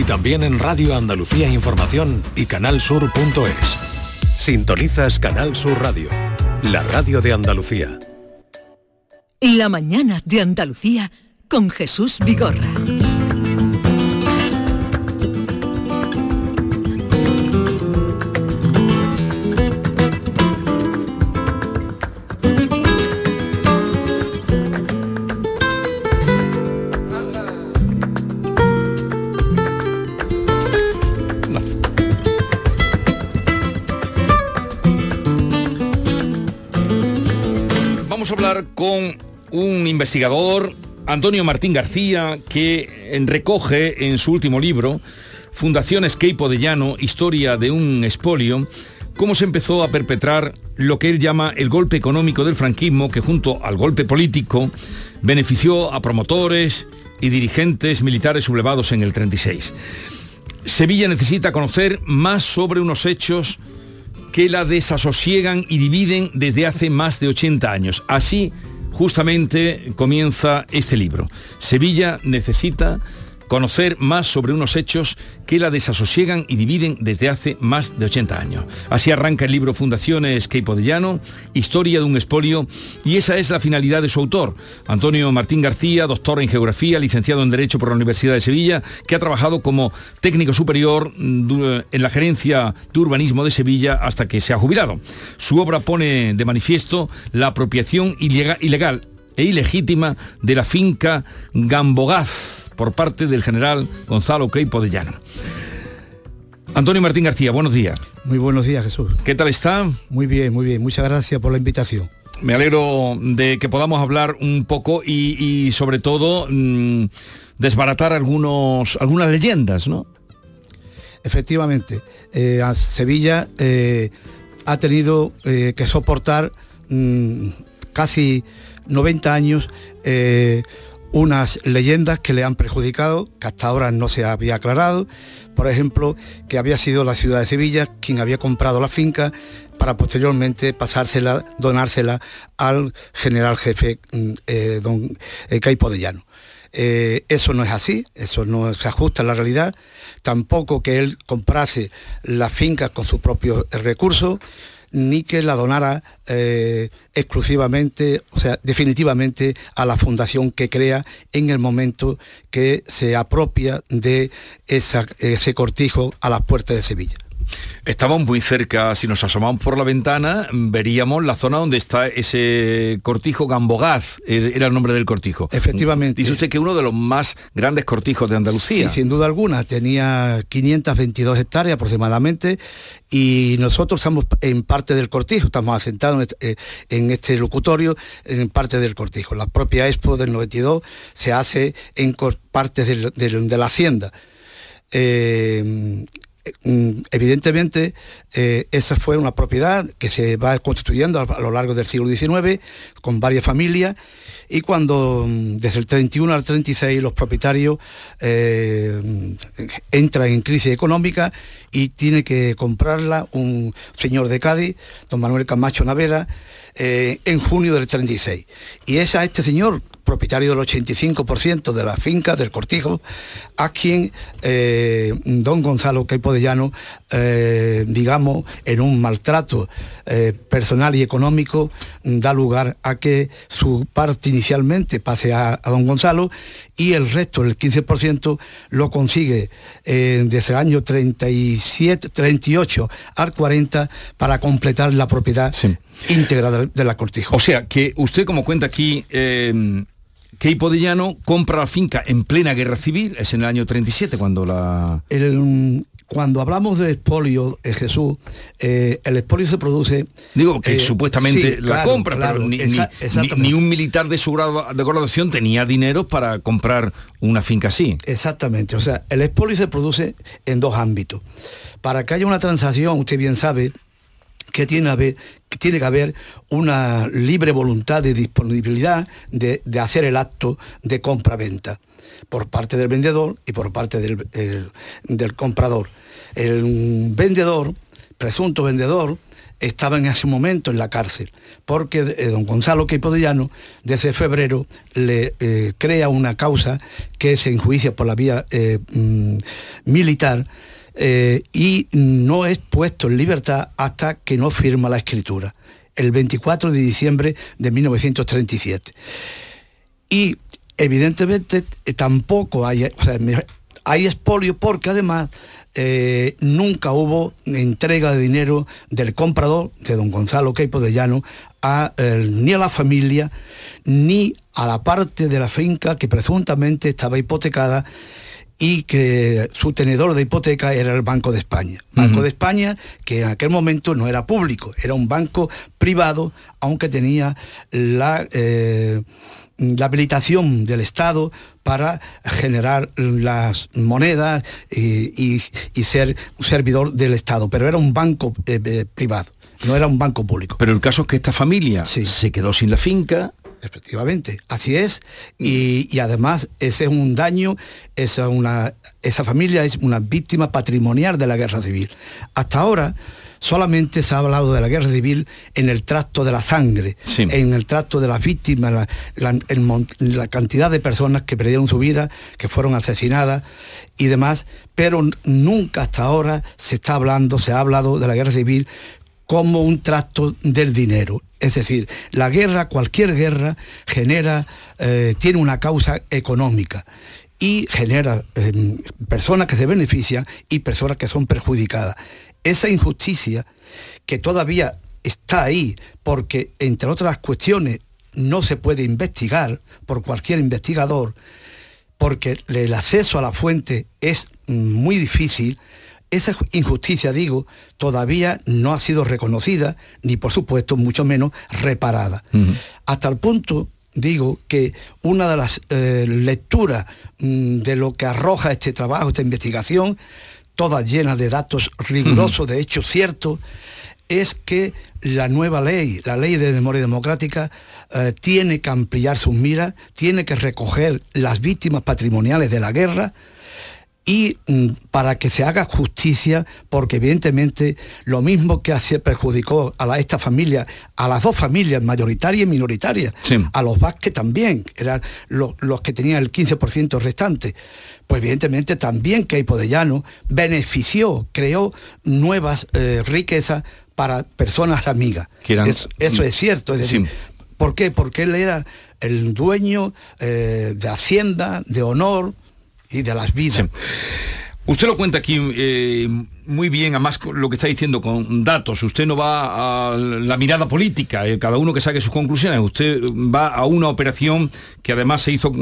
y también en Radio Andalucía Información y canalsur.es. Sintonizas Canal Sur Radio, la radio de Andalucía. La mañana de Andalucía con Jesús Vigorra. Un investigador, Antonio Martín García, que recoge en su último libro, Fundación Escape de Llano, Historia de un Espolio, cómo se empezó a perpetrar lo que él llama el golpe económico del franquismo, que junto al golpe político benefició a promotores y dirigentes militares sublevados en el 36. Sevilla necesita conocer más sobre unos hechos que la desasosiegan y dividen desde hace más de 80 años. Así justamente comienza este libro. Sevilla necesita conocer más sobre unos hechos que la desasosiegan y dividen desde hace más de 80 años. Así arranca el libro Fundaciones Llano, Historia de un expolio, y esa es la finalidad de su autor, Antonio Martín García, doctor en Geografía, licenciado en Derecho por la Universidad de Sevilla, que ha trabajado como técnico superior en la Gerencia de Urbanismo de Sevilla hasta que se ha jubilado. Su obra pone de manifiesto la apropiación ilegal e ilegítima de la finca Gambogaz por parte del general Gonzalo Queipo de Llano. Antonio Martín García, buenos días. Muy buenos días, Jesús. ¿Qué tal está? Muy bien, muy bien. Muchas gracias por la invitación. Me alegro de que podamos hablar un poco y, sobre todo mm, desbaratar algunos, algunas leyendas, ¿no? Efectivamente, eh, Sevilla eh, ha tenido eh, que soportar mm, casi 90 años unas leyendas que le han perjudicado, que hasta ahora no se había aclarado. Por ejemplo, que había sido la ciudad de Sevilla quien había comprado la finca para posteriormente pasársela, donársela al general jefe mm, eh, don eh, Caipo de Llano. Eh, eso no es así, eso no se ajusta a la realidad, tampoco que él comprase la finca con sus propios recursos, ni que la donara eh, exclusivamente, o sea, definitivamente a la fundación que crea en el momento que se apropia de ese cortijo a las puertas de Sevilla. Estamos muy cerca, si nos asomamos por la ventana, veríamos la zona donde está ese cortijo Gambogaz, er, era el nombre del cortijo. Efectivamente. Dice usted que uno de los más grandes cortijos de Andalucía. Sí, sin duda alguna, tenía 522 hectáreas aproximadamente y nosotros estamos en parte del cortijo, estamos asentados en este, eh, locutorio en parte del cortijo. La propia Expo del 92 se hace en partes de la hacienda. Eh, evidentemente, eh, esa fue una propiedad que se va constituyendo a, lo largo del siglo XIX con varias familias y cuando mm, desde el 31 al 36 los propietarios eh, entran en crisis económica y tiene que comprarla un señor de Cádiz, don Manuel Camacho Naveda, eh, en junio del 36. Y es a este señor propietario del 85% de la finca del cortijo, a quien eh, don Gonzalo Caipo de Llano, eh, digamos, en un maltrato eh, personal y económico, da lugar a que su parte inicialmente pase a, don Gonzalo y el resto, el 15%, lo consigue desde el año 37, 38 al 40 para completar la propiedad íntegra de, la cortijo. O sea, que usted como cuenta aquí, que Hipodellano compra la finca en plena guerra civil, es en el año 37 cuando la... cuando hablamos de expolio, eh, Jesús, eh, el expolio se produce... Digo que eh, supuestamente la compra, pero ni, un militar de su grado de graduación tenía dinero para comprar una finca así. Exactamente, o sea, el expolio se produce en dos ámbitos. Para que haya una transacción, usted bien sabe, que tiene, que haber una libre voluntad de disponibilidad de, hacer el acto de compra-venta por parte del vendedor y por parte del, comprador. El vendedor, presunto vendedor, estaba en ese momento en la cárcel, porque eh, don Gonzalo Queipo de Llano, desde febrero, le eh, crea una causa que se enjuicia por la vía eh, mm, militar y no es puesto en libertad hasta que no firma la escritura, el 24 de diciembre de 1937. Y evidentemente tampoco hay, hay expolio porque además eh, nunca hubo entrega de dinero del comprador, de don Gonzalo Queipo de Llano, ni a la familia, ni a la parte de la finca que presuntamente estaba hipotecada y que su tenedor de hipoteca era el Banco de España. Banco de España que en aquel momento no era público, era un banco privado, aunque tenía la... Eh, la habilitación del Estado para generar las monedas y, ser un servidor del Estado, pero era un banco eh, eh, privado, no era un banco público. Pero el caso es que esta familia se quedó sin la finca, Efectivamente, así es. Y, además ese es un daño, esa, una, esa familia es una víctima patrimonial de la guerra civil. Hasta ahora solamente se ha hablado de la guerra civil en el tracto de la sangre, en el tracto de las víctimas, la, cantidad de personas que perdieron su vida, que fueron asesinadas y demás, pero nunca hasta ahora se está hablando, se ha hablado de la guerra civil como un tracto del dinero. Es decir, la guerra, cualquier guerra, genera, eh, tiene una causa económica y genera eh, personas que se benefician y personas que son perjudicadas. Esa injusticia que todavía está ahí porque, entre otras cuestiones, no se puede investigar por cualquier investigador, porque el acceso a la fuente es muy difícil, esa injusticia, digo, todavía no ha sido reconocida, ni por supuesto, mucho menos reparada. Hasta el punto, digo, que una de las eh, lecturas mm, de lo que arroja este trabajo, esta investigación, toda llena de datos rigurosos, de hechos ciertos, es que la nueva ley, la ley de memoria democrática, eh, tiene que ampliar sus miras, tiene que recoger las víctimas patrimoniales de la guerra, y mm, para que se haga justicia, porque evidentemente lo mismo que así perjudicó a esta familia, a las dos familias, mayoritaria y minoritaria, a los Vázquez también, eran los, que tenían el 15% restante, pues evidentemente también que Llano benefició, creó nuevas eh, riquezas para personas amigas. eso, es cierto, es decir, ¿por qué? Porque él era el dueño eh, de Hacienda, de honor, y de las vidas. Usted lo cuenta aquí eh, muy bien, además lo que está diciendo con datos. Usted no va a la mirada política, eh, cada uno que saque sus conclusiones. Usted va a una operación que además se hizo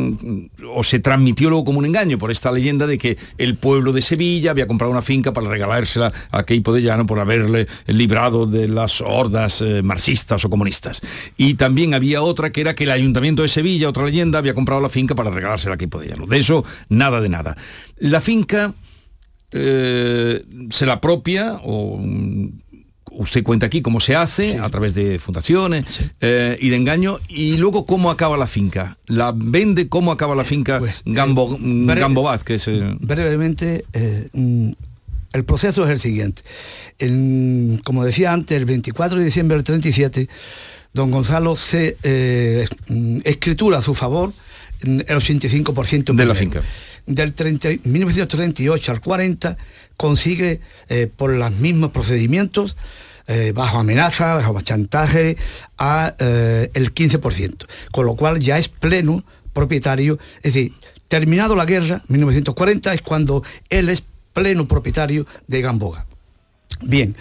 o se transmitió luego como un engaño por esta leyenda de que el pueblo de Sevilla había comprado una finca para regalársela a Keipo de Llano por haberle librado de las hordas eh, marxistas o comunistas. Y también había otra que era que el ayuntamiento de Sevilla, otra leyenda, había comprado la finca para regalársela a Keipo de Llano. De eso, nada de nada. La finca eh, se la apropia o mm, usted cuenta aquí cómo se hace a través de fundaciones eh, y de engaño y luego cómo acaba la finca. La vende cómo acaba la finca pues, Gambo, eh, mm, que es brevemente mm, el proceso es el siguiente. Como decía antes el 24 de diciembre del 37 don Gonzalo se escritura a su favor el 85% de la finca. Del 1938 al 40 consigue eh, por los mismos procedimientos, eh, bajo amenaza, bajo chantaje, a eh, el 15%, con lo cual ya es pleno propietario, es decir, terminado la guerra, 1940 es cuando él es pleno propietario de Gamboga. Bien,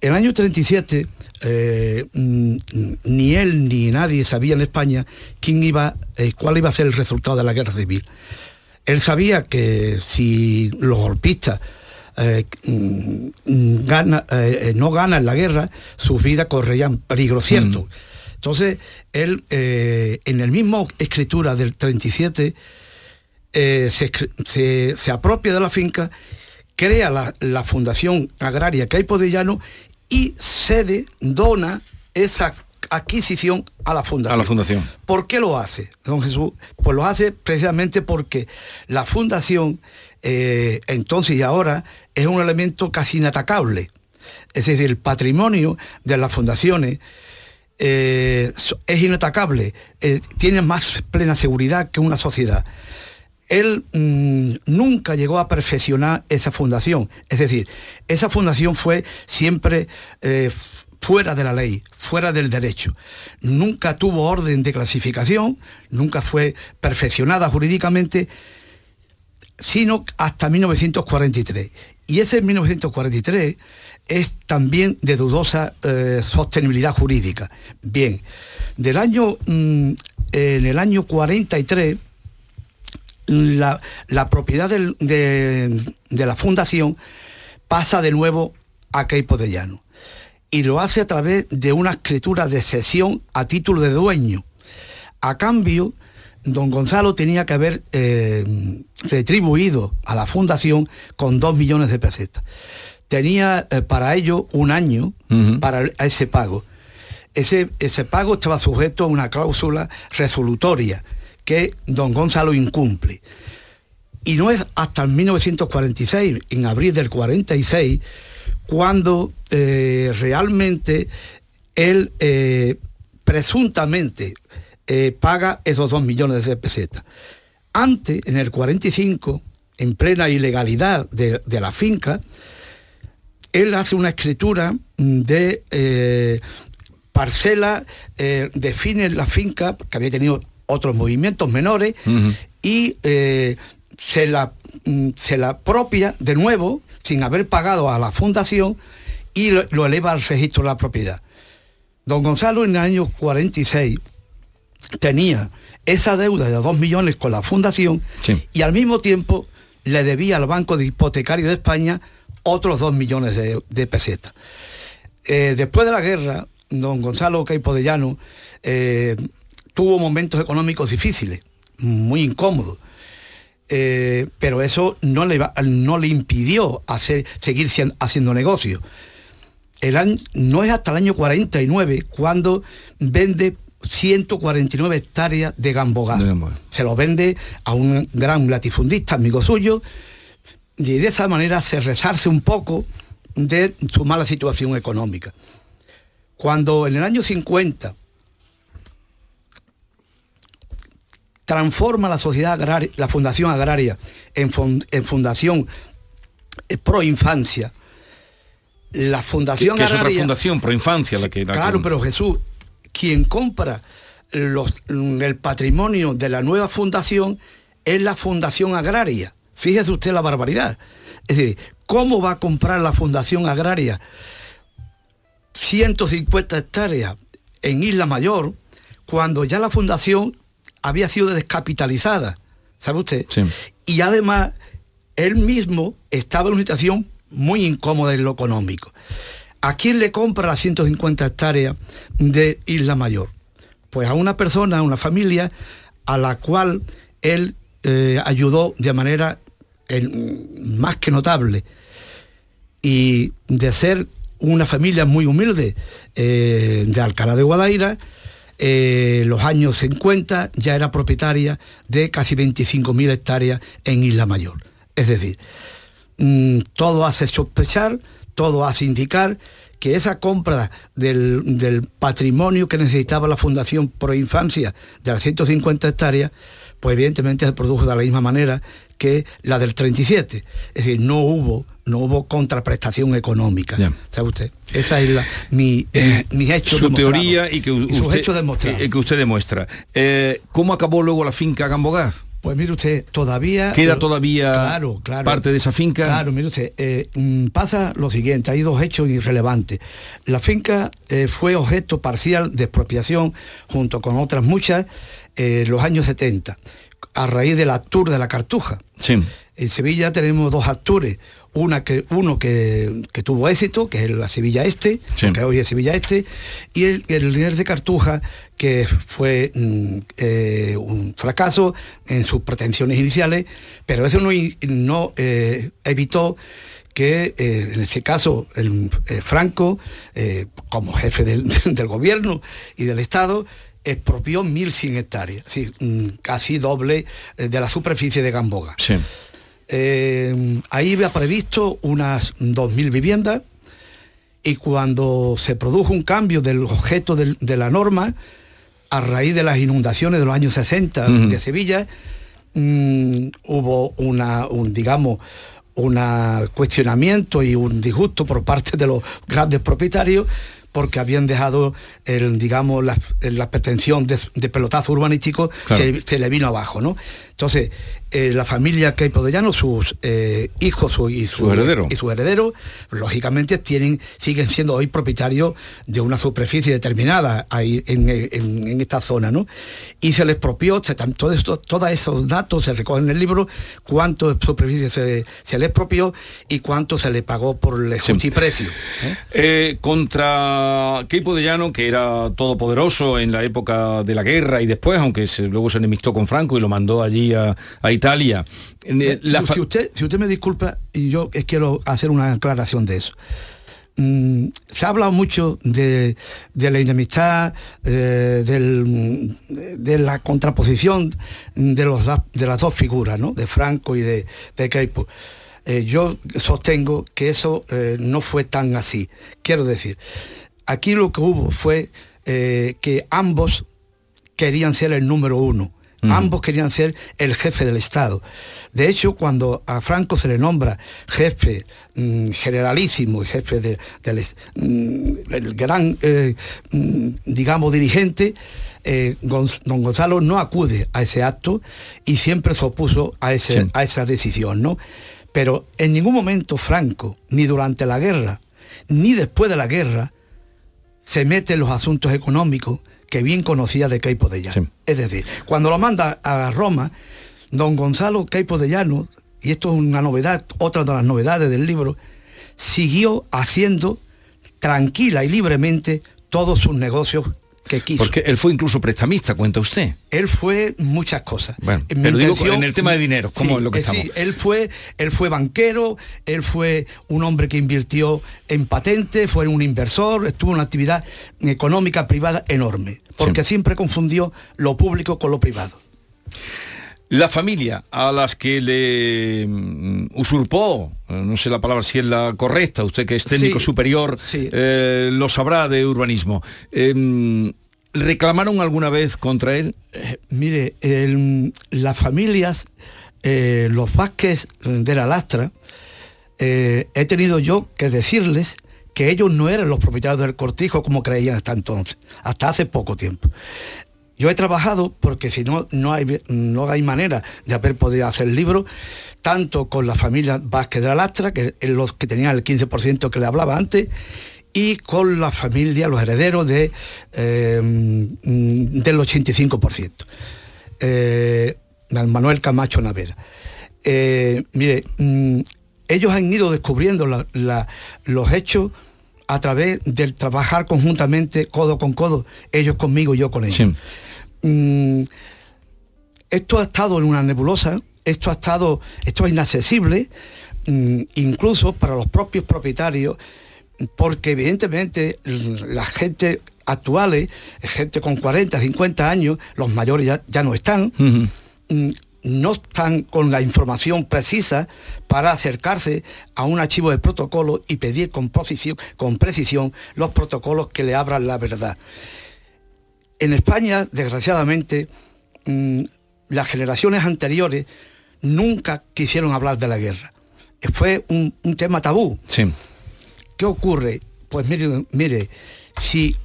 el año 37 mm, ni él ni nadie sabía en España quién iba, cuál iba a ser el resultado de la guerra civil. Él sabía que si los golpistas eh, mm, eh, no ganan la guerra, sus vidas correrían peligro cierto. Mm. Entonces, él, eh, en el mismo escritura del 37, se, apropia de la finca, crea la, Fundación Agraria Caipo de Llano y cede, dona esa adquisición a la fundación. A la fundación. ¿Por qué lo hace, don Jesús? Pues lo hace precisamente porque la fundación, eh, entonces y ahora, es un elemento casi inatacable. Es decir, el patrimonio de las fundaciones eh, es inatacable, eh, tiene más plena seguridad que una sociedad. Él mm, nunca llegó a perfeccionar esa fundación, es decir, esa fundación fue siempre eh, fuera de la ley, fuera del derecho. Nunca tuvo orden de clasificación, nunca fue perfeccionada jurídicamente, sino hasta 1943. Y ese 1943 es también de dudosa eh, sostenibilidad jurídica. Bien, del año, mm, en el año 43, la, propiedad de, la fundación pasa de nuevo a Queipo de Llano y lo hace a través de una escritura de cesión a título de dueño. A cambio, don Gonzalo tenía que haber eh, retribuido a la fundación con dos millones de pesetas tenía eh, para ello un año para ese pago. Ese, ese pago estaba sujeto a una cláusula resolutoria que don Gonzalo incumple. Y no es hasta el 1946, en abril del 46, cuando eh, realmente él eh, presuntamente paga esos dos millones de pesetas. Antes, en el 45, en plena ilegalidad de, de la finca, él hace una escritura de eh, parcela, eh, define la finca, que había tenido otros movimientos menores, y eh, se, la, mm, se la propia de nuevo, sin haber pagado a la fundación, y lo, eleva al registro de la propiedad. Don Gonzalo en el año 46 tenía esa deuda de 2 millones con la fundación y al mismo tiempo le debía al Banco de Hipotecario de España otros dos millones de, pesetas. Eh, después de la guerra, don Gonzalo Caipo de Llano eh, tuvo momentos económicos difíciles, muy incómodos. Eh, pero eso no le, no le impidió hacer, seguir haciendo negocios. no es hasta el año 49 cuando vende 149 hectáreas de gambogás. Se lo vende a un gran latifundista, amigo suyo, y de esa manera se resarce un poco de su mala situación económica. Cuando en el año 50 transforma la sociedad agraria, la fundación agraria en, fundación eh, pro infancia, la fundación que, es otra fundación pro infancia la que claro pero Jesús quien compra el patrimonio de la nueva fundación es la fundación agraria Fíjese usted la barbaridad. Es decir, ¿cómo va a comprar la Fundación Agraria 150 hectáreas en Isla Mayor cuando ya la fundación había sido descapitalizada? ¿Sabe usted? Y además, él mismo estaba en una situación muy incómoda en lo económico. ¿A quién le compra las 150 hectáreas de Isla Mayor? Pues a una persona, a una familia a la cual él eh, ayudó de manera más que notable. Y de ser una familia muy humilde eh, de Alcalá de Guadaira, eh, los años 50 ya era propietaria de casi 25.000 hectáreas en Isla Mayor. Es decir, mm, todo hace sospechar, todo hace indicar que esa compra del, del, patrimonio que necesitaba la Fundación Pro Infancia de las 150 hectáreas, pues evidentemente se produjo de la misma manera que la del 37. Es decir, no hubo, no hubo contraprestación económica. ¿Sabe usted? Esa es la, mi, eh, mi hecho Su teoría y que usted, hecho eh, que usted demuestra. Eh, ¿Cómo acabó luego la finca Gambogaz? Pues mire usted, todavía... ¿Queda todavía parte de esa finca? Claro, mire usted, mm, pasa lo siguiente, hay dos hechos irrelevantes. La finca fue objeto parcial de expropiación junto con otras muchas en los años 70 a raíz del actur de la Cartuja. Sí. En Sevilla tenemos dos actores, una que, uno que, tuvo éxito, que es la Sevilla Este, que hoy es Sevilla Este, y el, el líder de Cartuja, que fue mm, eh, un fracaso en sus pretensiones iniciales, pero eso no, no eh, evitó que eh, en este caso el, Franco, como jefe del, del gobierno y del Estado, expropió 1.100 hectáreas, mm, casi doble de la superficie de Gamboga. Sí. Ahí Eh, ahí había previsto unas 2.000 viviendas Y cuando se produjo un cambio del objeto de la norma, a raíz de las inundaciones de los años 60 de Sevilla, mm, hubo una, un, digamos, un cuestionamiento y un disgusto por parte de los grandes propietarios porque habían dejado, el, digamos, la, pretensión de, pelotazo urbanístico, se, se, le vino abajo, ¿no? Entonces, eh, la familia Queipo de Llano, sus eh, hijos y, su, heredero. y su heredero, lógicamente tienen, siguen siendo hoy propietarios de una superficie determinada ahí en, esta zona, ¿no? Y se les propió, todo esto, todos esos datos se recogen en el libro, cuánto superficie se, se les propió y cuánto se le pagó por el sí. precio. ¿eh? contra Queipo de Llano, que era todopoderoso en la época de la guerra y después, aunque luego se enemistó con Franco y lo mandó allí a, a Italia. Eh, si, usted, si usted me disculpa, y yo quiero hacer una aclaración de eso. Mm, se ha hablado mucho de, la enemistad, eh, de la contraposición de, los, de las dos figuras, ¿no? de Franco y de, de eh, yo sostengo que eso no fue tan así. Quiero decir, aquí lo que hubo fue que ambos querían ser el número uno Ambos querían ser el jefe del Estado. De hecho, cuando a Franco se le nombra jefe mm, generalísimo y jefe del mm, gran, eh, mm, digamos, dirigente, eh, don Gonzalo no acude a ese acto y siempre se opuso a, ese, a esa decisión, ¿no? Pero en ningún momento Franco, ni durante la guerra, ni después de la guerra, se mete en los asuntos económicos que bien conocía de Caipo de Llano. Es decir, cuando lo manda a Roma, don Gonzalo Caipo de Llano, y esto es una novedad, otra de las novedades del libro, siguió haciendo tranquila y libremente todos sus negocios que quiso. Porque él fue incluso prestamista, cuenta usted. Él fue muchas cosas. Bueno, pero digo, en el tema de dinero, ¿cómo es lo que eh, estamos? Sí, él fue, él fue banquero, él fue un hombre que invirtió en patentes, fue un inversor, estuvo en una actividad económica privada enorme, porque siempre confundió lo público con lo privado. La familia a las que le mm, usurpó, eh, no sé la palabra si es la correcta, usted que es técnico superior eh, lo sabrá de urbanismo. Em, ¿Reclamaron alguna vez contra él? Eh, mire, las familias, los Vázquez de la Lastra, he tenido yo que decirles que ellos no eran los propietarios del cortijo como creían hasta entonces, hasta hace poco tiempo. Yo he trabajado porque si no, no hay, no hay manera de haber podido hacer el libro, tanto con la familia Vázquez de la Lastra, que es los que tenían el 15% que le hablaba antes, y con la familia, los herederos de, eh, del 85%. Eh, Manuel Camacho Navera. Eh, mire, mm, ellos han ido descubriendo los hechos a través del trabajar conjuntamente, codo con codo, ellos conmigo, yo con ellos. Mm, esto ha estado en una nebulosa, esto ha estado, esto es inaccesible, mm, incluso para los propios propietarios, porque evidentemente la gente actuales, gente con 40, 50 años, los mayores ya, no están, mm, no están con la información precisa para acercarse a un archivo de protocolo y pedir con, con precisión los protocolos que le abran la verdad. En España, desgraciadamente, mm, las generaciones anteriores nunca quisieron hablar de la guerra. Fue un, tema tabú. Sí. ¿Qué ocurre? Pues mire, mire, si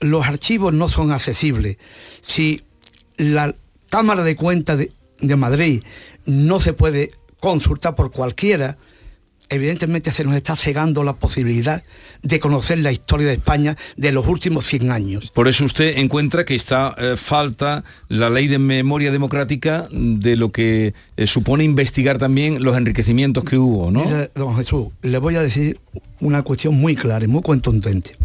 los archivos no son accesibles, si la Cámara de Cuentas de, de Madrid no se puede consultar por cualquiera, evidentemente se nos está cegando la posibilidad de conocer la historia de España de los últimos 100 años. Por eso usted encuentra que está eh, falta la ley de memoria democrática de lo que eh, supone investigar también los enriquecimientos que hubo, ¿no? don Jesús, le voy a decir una cuestión muy clara y muy contundente.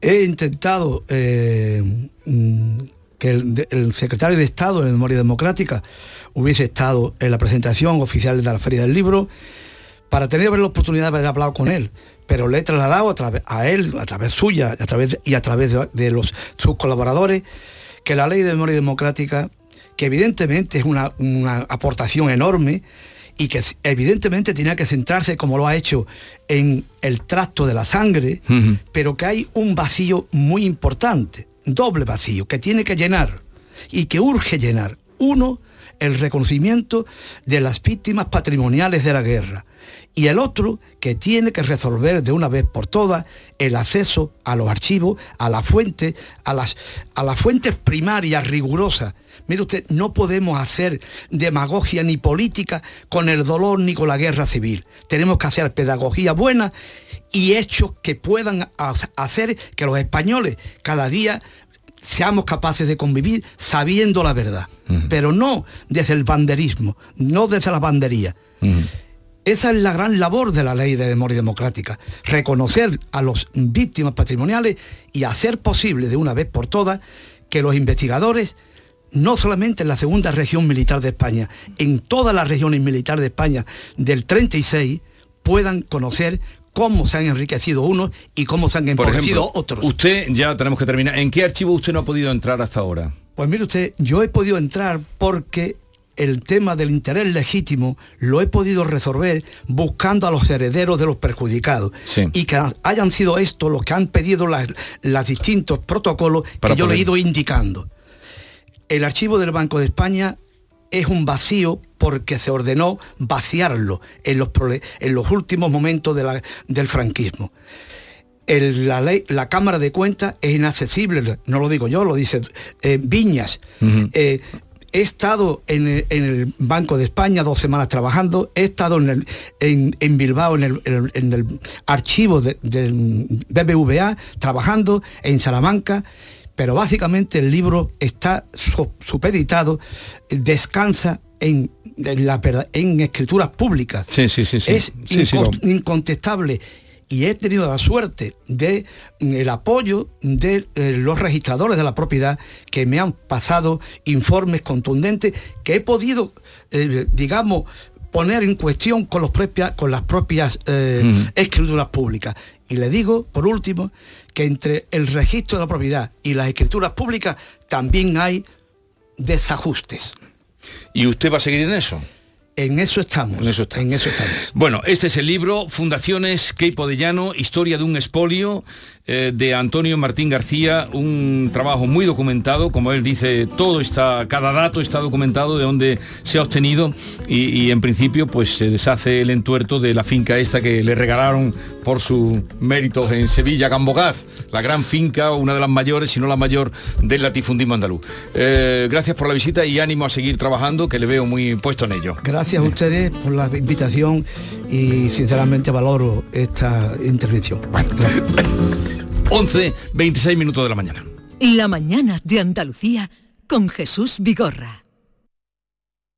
He intentado eh, mm, que el, el, secretario de Estado de Memoria Democrática hubiese estado en la presentación oficial de la Feria del Libro para tener la oportunidad de haber hablado con él, pero le he trasladado a, través, a él, a través suya a través y a través de, los, sus colaboradores, que la ley de memoria democrática, que evidentemente es una, aportación enorme, y que evidentemente tenía que centrarse, como lo ha hecho, en el tracto de la sangre, pero que hay un vacío muy importante, doble vacío, que tiene que llenar y que urge llenar. Uno, el reconocimiento de las víctimas patrimoniales de la guerra y el otro que tiene que resolver de una vez por todas el acceso a los archivos, a la fuente, a las, a las fuentes primarias rigurosas. Mire usted, no podemos hacer demagogia ni política con el dolor ni con la guerra civil. Tenemos que hacer pedagogía buena y hechos que puedan hacer que los españoles cada día seamos capaces de convivir sabiendo la verdad, pero no desde el banderismo, no desde la bandería. Esa es la gran labor de la ley de memoria democrática, reconocer a los víctimas patrimoniales y hacer posible de una vez por todas que los investigadores, no solamente en la segunda región militar de España, en todas las regiones militares de España del 36, puedan conocer cómo se han enriquecido unos y cómo se han empobrecido otros. Usted, ya tenemos que terminar, ¿en qué archivo usted no ha podido entrar hasta ahora? Pues mire usted, yo he podido entrar porque el tema del interés legítimo lo he podido resolver buscando a los herederos de los perjudicados y que hayan sido estos los que han pedido los distintos protocolos que yo le he ido indicando. El archivo del Banco de España es un vacío porque se ordenó vaciarlo en los, en los últimos momentos del franquismo. la, ley, la Cámara de Cuentas es inaccesible, no lo digo yo, lo dice eh, Viñas. Eh, he estado en el, Banco de España dos semanas trabajando, he estado en, en, Bilbao en el, archivo del BBVA trabajando, en Salamanca pero básicamente el libro está supeditado, descansa en, la, en escrituras públicas. Sí, sí, sí, Es incontestable y he tenido la suerte de mm, el apoyo de eh, los registradores de la propiedad que me han pasado informes contundentes que he podido, eh, digamos, poner en cuestión con, los con las propias eh, escrituras públicas. Y le digo, por último, que entre el registro de la propiedad y las escrituras públicas también hay desajustes. ¿Y usted va a seguir en eso? En eso estamos. En eso, en eso estamos. Bueno, este es el libro Fundaciones Queipo de Llano, Historia de un expolio, eh, de Antonio Martín García, un trabajo muy documentado, como él dice, todo está, cada dato está documentado de dónde se ha obtenido y, en principio pues se deshace el entuerto de la finca esta que le regalaron por sus méritos en Sevilla, Gambogaz, la gran finca, una de las mayores, si no la mayor del latifundismo andaluz. Eh, gracias por la visita y ánimo a seguir trabajando, que le veo muy puesto en ello. Gracias a ustedes por la invitación y sinceramente valoro esta intervención. 11, 26 minutos de la mañana. La mañana de Andalucía con Jesús Vigorra.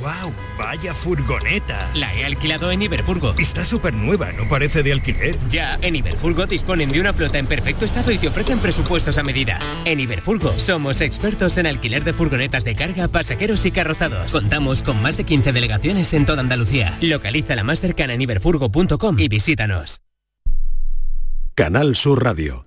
¡Wow! ¡Vaya furgoneta! La he alquilado en Iberfurgo. Está súper nueva, ¿no parece de alquiler? Ya, en Iberfurgo disponen de una flota en perfecto estado y te ofrecen presupuestos a medida. En Iberfurgo somos expertos en alquiler de furgonetas de carga, pasajeros y carrozados. Contamos con más de 15 delegaciones en toda Andalucía. Localiza la más cercana en iberfurgo.com y visítanos. Canal Sur Radio.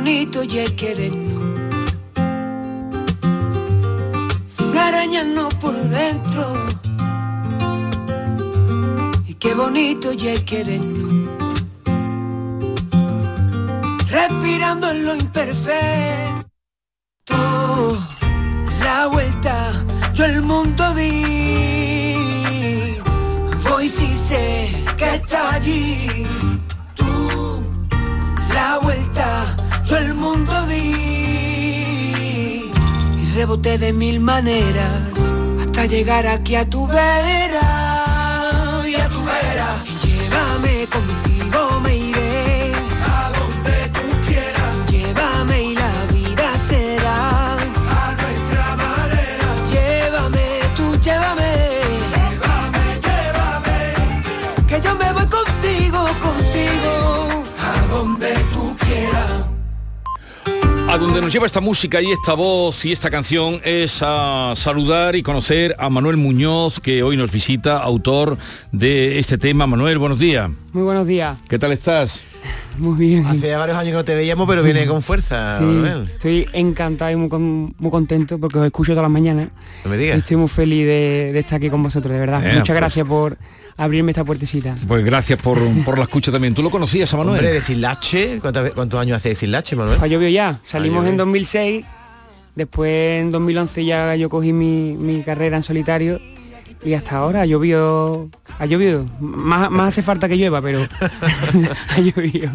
Bonito ya es querernos. Sin arañarnos por dentro. Y qué bonito ya es querernos. Respirando en lo imperfecto. La vuelta, yo el mundo di. Voy si sé que está allí. Reboté de mil maneras hasta llegar aquí a tu vera y a tu vera. Y llévame contigo, donde nos lleva esta música y esta voz y esta canción es a saludar y conocer a Manuel Muñoz, que hoy nos visita, autor de este tema. Manuel, buenos días. Muy buenos días. ¿Qué tal estás? Muy bien. Hace ya varios años que no te veíamos, pero viene con fuerza, Sí, Manuel. estoy encantado y muy, con- muy contento porque os escucho todas las mañanas. No me digas. Estoy muy feliz de, de estar aquí con vosotros, de verdad. Eh, Muchas pues. gracias por abrirme esta puertecita. Pues gracias por, por la escucha también. ¿Tú lo conocías a Manuel? Hombre, de Silache, ¿cuántos, cuántos años hace de Silache, Manuel? Ha llovido ya. Salimos llovido. en 2006, después en 2011 ya yo cogí mi, mi carrera en solitario y hasta ahora ha llovido, ha llovido. Más, más hace falta que llueva, pero ha llovido.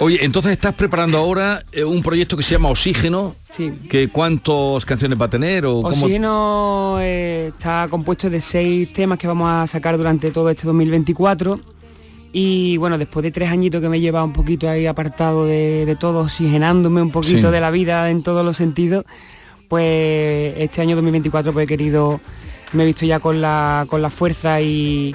Oye, entonces estás preparando ahora eh, un proyecto que se llama Oxígeno. Sí. Que ¿Cuántas canciones va a tener? O cómo- Oxígeno eh, está compuesto de seis temas que vamos a sacar durante todo este 2024 y bueno, después de tres añitos que me lleva un poquito ahí apartado de, de todo, oxigenándome un poquito Sí. de la vida en todos los sentidos, pues este año 2024 pues he querido, me he visto ya con la, con la fuerza y,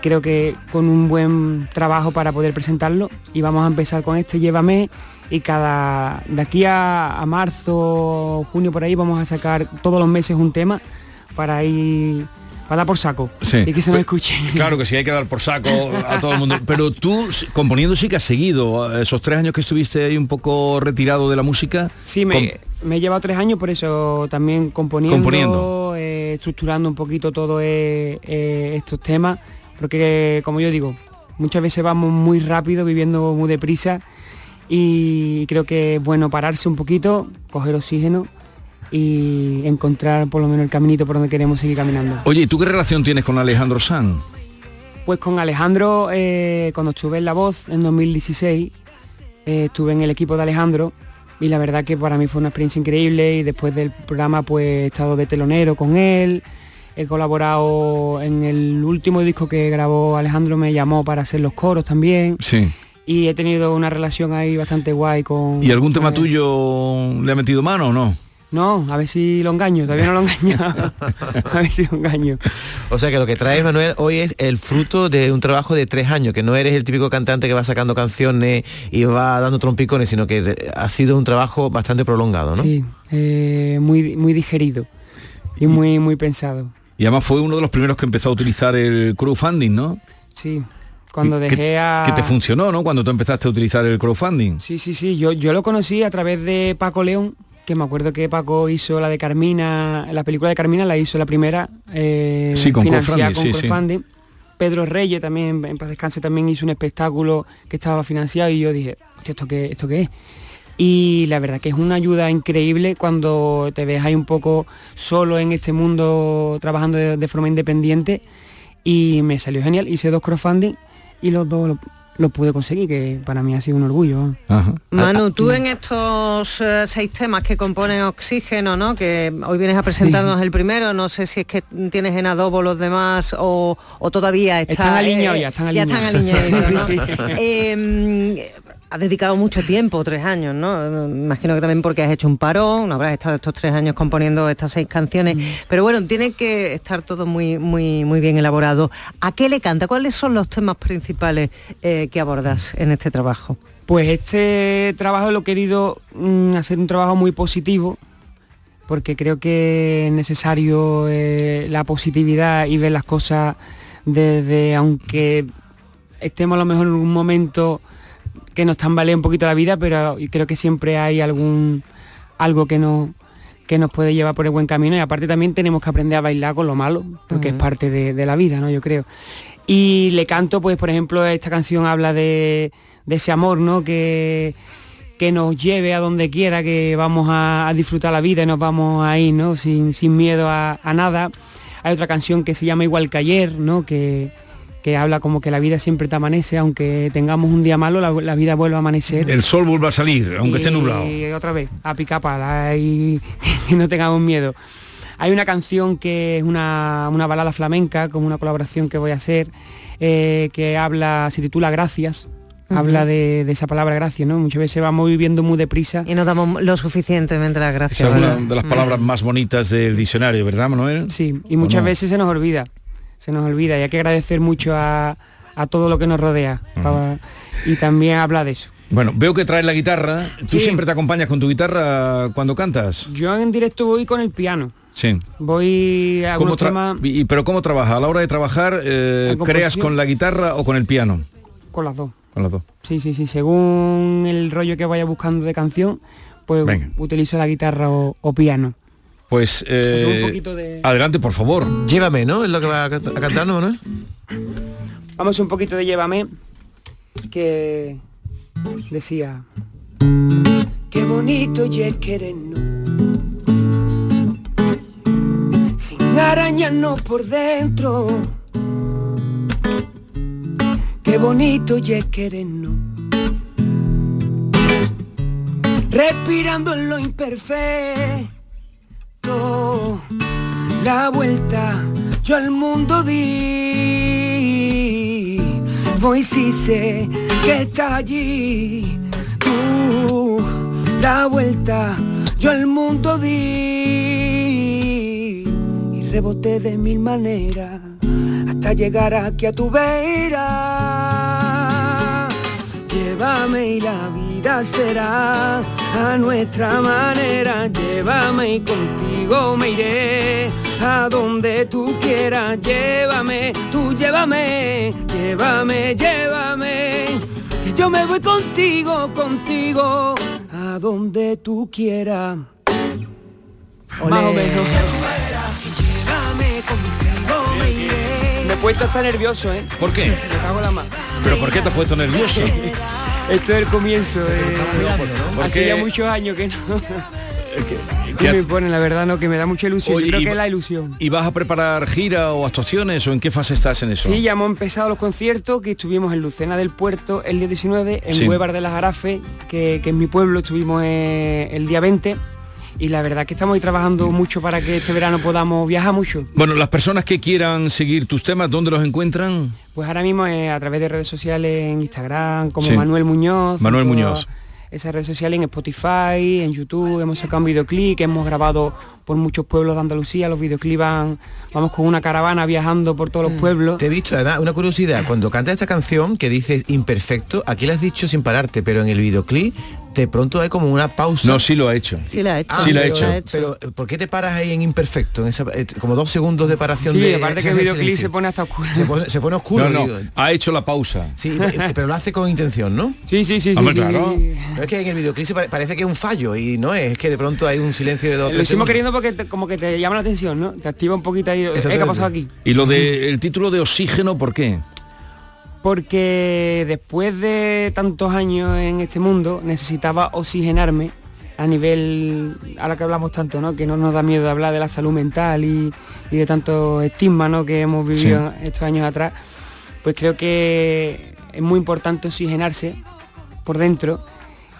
creo que con un buen trabajo para poder presentarlo. Y vamos a empezar con este Llévame. Y cada de aquí a, a marzo junio por ahí vamos a sacar todos los meses un tema para ir para dar por saco Sí. y que se me escuche Claro que sí, hay que dar por saco a todo el mundo. Pero tú, componiendo sí que has seguido. eh, Esos tres años que estuviste ahí un poco retirado de la música. Sí, me, me he llevado tres años, por eso también componiendo, Componiendo. eh, estructurando un poquito todos estos temas, porque como yo digo, muchas veces vamos muy rápido, viviendo muy deprisa, y creo que es bueno pararse un poquito, coger oxígeno y encontrar por lo menos el caminito por donde queremos seguir caminando. Oye, ¿y tú qué relación tienes con Alejandro Sanz? Pues con Alejandro, eh, cuando estuve en La Voz en 2016, eh, estuve en el equipo de Alejandro y la verdad que para mí fue una experiencia increíble y después del programa pues he estado de telonero con él, he colaborado en el último disco que grabó Alejandro, me llamó para hacer los coros también Sí. y he tenido una relación ahí bastante guay con... ¿Y algún tema tuyo le ha metido mano o no? No, a ver si lo engaño, todavía no lo engaño. a ver si lo engaño. O sea que lo que traes, Manuel, hoy es el fruto de un trabajo de tres años, que no eres el típico cantante que va sacando canciones y va dando trompicones, sino que ha sido un trabajo bastante prolongado, ¿no? Sí, eh, muy, muy digerido y muy, muy pensado. Y además fue uno de los primeros que empezó a utilizar el crowdfunding, ¿no? Sí, cuando Que- dejé a... Que te funcionó, ¿no? Cuando tú empezaste a utilizar el crowdfunding. Sí, sí, sí, yo, yo lo conocí a través de Paco León, que me acuerdo que Paco hizo la de Carmina, la película de Carmina la hizo la primera, eh, Sí, con financiada crowdfunding, con sí, sí. crowdfunding. Pedro Reyes también, en paz descanse, también hizo un espectáculo que estaba financiado y yo dije, "Hostia, ¿esto qué, esto qué es? y la verdad que es una ayuda increíble cuando te ves ahí un poco solo en este mundo trabajando de, de forma independiente y me salió genial, hice dos crowdfunding y los dos lo- los pude conseguir, que para mí ha sido un orgullo. Manu, tú en estos eh, seis temas que componen Oxígeno, ¿no? Que hoy vienes a presentarnos el primero, no sé si es que tienes en adobo los demás o, o todavía está, Están alineados ya, están ya están alineados, alineados. ¿no? Eh, has dedicado mucho tiempo, tres años, ¿no? Imagino que también porque has hecho un parón, no habrás estado estos tres años componiendo estas seis canciones, pero bueno, tiene que estar todo muy, muy, muy bien elaborado. ¿A qué le canta? ¿Cuáles son los temas principales eh, que abordas en este trabajo? Pues este trabajo lo he querido mm, hacer un trabajo muy positivo, porque creo que es necesario eh, la positividad y ver las cosas desde, aunque estemos a lo mejor en un momento que nos tambalea un poquito la vida, pero creo que siempre hay algún algo que nos que nos puede llevar por el buen camino y aparte también tenemos que aprender a bailar con lo malo, porque es parte de, de la vida, ¿no? Yo creo. Y le canto, pues por ejemplo, esta canción habla de, de ese amor, ¿no? Que, que nos lleve a donde quiera, que vamos a, a disfrutar la vida y nos vamos a ir, ¿no? Sin, sin miedo a, a nada. Hay otra canción que se llama Igual que ayer, ¿no? Que, que habla como que la vida siempre te amanece, aunque tengamos un día malo, la, la vida vuelve a amanecer. El sol vuelve a salir, aunque esté nublado. Y otra vez, a picar pala y que no tengamos miedo. Hay una canción que es una, una balada flamenca, como una colaboración que voy a hacer, eh, que habla, se titula Gracias. Habla de, de esa palabra gracias, ¿no? Muchas veces vamos viviendo muy deprisa. Y nos damos lo suficientemente las Esa gracias. es una de las palabras más bonitas del diccionario, ¿verdad, Manuel? Sí, y muchas no? veces se nos olvida, se nos olvida y hay que agradecer mucho a, a todo lo que nos rodea. y también habla de eso. Bueno, veo que traes la guitarra. ¿Tú Sí. siempre te acompañas con tu guitarra cuando cantas? Yo en directo voy con el piano. Sí. Voy a ¿Cómo temas y- ¿Pero cómo trabajas? A la hora de trabajar, eh. ¿creas con la guitarra o con el piano? con las dos. Con las dos. Sí, sí, sí. Según el rollo que vaya buscando de canción, pues Venga. utilizo la guitarra o, o piano. Pues eh, un poquito de- adelante, por favor. Llévame, ¿no? Es lo que va a, cant- a cantar, ¿no, Manuel? Vamos un poquito de Llévame, que decía... Qué bonito y es querernos Sin arañarnos por dentro Qué bonito y es querernos Respirando en lo imperfecto La vuelta yo al mundo di. Voy si sé que está allí Tú la vuelta yo al mundo di. Y reboté de mil maneras hasta llegar aquí a tu vera. Llévame y la vida será a nuestra manera. Llévame y contigo me iré a donde tú quieras. Llévame, tú llévame, llévame, llévame. Que yo me voy contigo, contigo, a donde tú quieras. Más o menos. Me iré. Me he puesto hasta nervioso, ¿eh? ¿Por qué? Me cago en la mano. ¿Pero por qué te has puesto nervioso? Esto es el comienzo. ¿Por hace ya muchos años que no. ¿Qué que me hace? pone, la verdad, no, que me da mucha ilusión. Oye, Yo creo y que es la ilusión. ¿Y vas a preparar gira o actuaciones o en qué fase estás en eso? Sí, ya hemos empezado los conciertos, que estuvimos en Lucena del Puerto el día 19, en Sí. Huevar de las Arafes, que, que es mi pueblo, estuvimos eh, el día 20. Y la verdad que estamos ahí trabajando mucho para que este verano podamos viajar mucho. Bueno, las personas que quieran seguir tus temas, ¿dónde los encuentran? Pues ahora mismo eh, a través de redes sociales, en Instagram, como Sí. Manuel Muñoz. Manuel Muñoz. Esas redes sociales en Spotify, en YouTube, hemos sacado un videoclip que hemos grabado por muchos pueblos de Andalucía. Los videoclips van, vamos con una caravana viajando por todos los pueblos. Te he visto, además, una curiosidad, cuando cantas esta canción que dices imperfecto, aquí la has dicho sin pararte, pero en el videoclip de pronto hay como una pausa. No, sí lo ha hecho. Sí la ha hecho. Sí la ha pero- hecho. Pero ¿por qué te paras ahí en imperfecto? En esa- eh, como dos segundos de paración Sí, de aparte que el de videoclip se pone hasta oscuro. Se pone, se pone oscuro, no, digo. ha hecho la pausa. Sí, pero lo hace con intención, ¿no? Sí, sí, sí. Hombre, sí, claro. sí. Pero es que en el videoclip se pare- parece que es un fallo y no es, es que de pronto hay un silencio de dos o Lo tres hicimos queriendo porque te- como que te llama la atención, ¿no? Te activa un poquito ahí. Eh, ¿Qué ha pasado aquí? Y lo del título de Oxígeno, ¿por qué? Porque después de tantos años en este mundo necesitaba oxigenarme a nivel, a la que hablamos tanto, ¿no? que no nos da miedo hablar de la salud mental y, y de tanto estigma ¿no? que hemos vivido estos años atrás, pues creo que es muy importante oxigenarse por dentro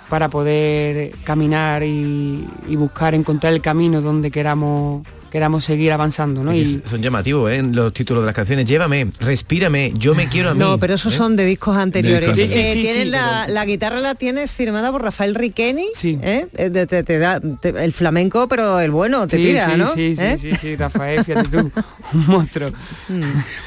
para poder caminar y, y buscar, encontrar el camino donde queramos queramos seguir avanzando, ¿no? Y son llamativos, ¿eh? Los títulos de las canciones. Llévame, respírame, yo me quiero a mí. No, pero esos ¿eh? son de discos anteriores. De discos Eh, anteriores. Sí, sí, tienes sí, la, la guitarra la tienes firmada por Rafael Riqueni. ¿eh? Eh, Te, te- te da te- el flamenco, pero el bueno te Sí, tira, sí, ¿no? sí, sí, ¿Eh? sí, sí, Rafael, fíjate tú, un monstruo.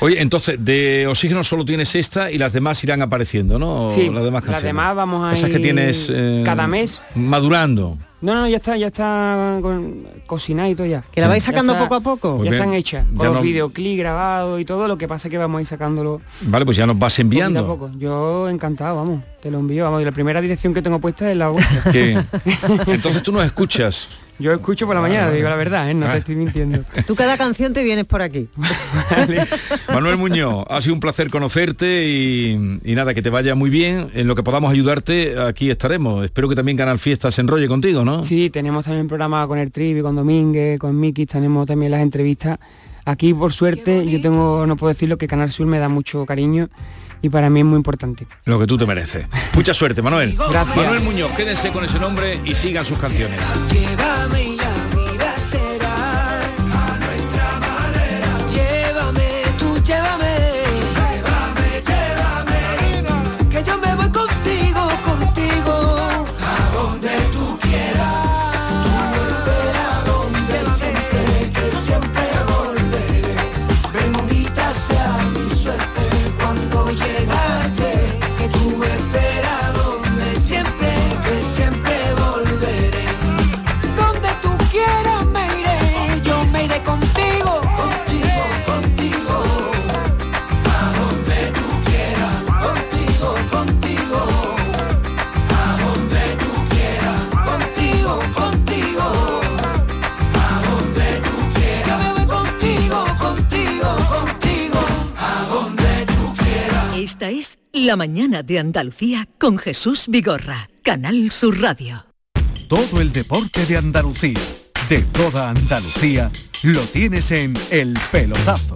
Oye, entonces, de oxígeno solo tienes esta y las demás irán apareciendo, ¿no? Sí, las demás las canciones. demás vamos a Esas que ir tienes eh, cada mes. madurando. No, no, ya está, ya está con, cocinada y todo ya. ¿Que la vais sacando está- poco a poco? Pues ya bien, están hechas, con los no- videoclips grabados y todo, lo que pasa es que vamos a ir sacándolo Vale, pues ya nos vas enviando. poco. Yo encantado, vamos, te lo envío, vamos, y la primera dirección que tengo puesta es la vuestra. ¿Qué? Entonces tú nos escuchas. Yo escucho por la mañana, digo la verdad, ¿eh? no Ah. te estoy mintiendo. Tú cada canción te vienes por aquí. Manuel Muñoz, ha sido un placer conocerte y, y nada, que te vaya muy bien. En lo que podamos ayudarte, aquí estaremos. Espero que también Canal Fiesta se enrolle contigo, ¿no? Sí, tenemos también programa con el Trivi, con Domínguez, con Miki, tenemos también las entrevistas. Aquí, por suerte, yo tengo, no puedo decirlo, que Canal Sur me da mucho cariño y para mí es muy importante. Lo que tú te mereces. Mucha suerte, Manuel. Gracias. Manuel Muñoz, quédense con ese nombre y sigan sus canciones. Es La mañana de Andalucía con Jesús Vigorra, Canal Sur Radio. Todo el deporte de Andalucía, de toda Andalucía, lo tienes en El Pelotazo.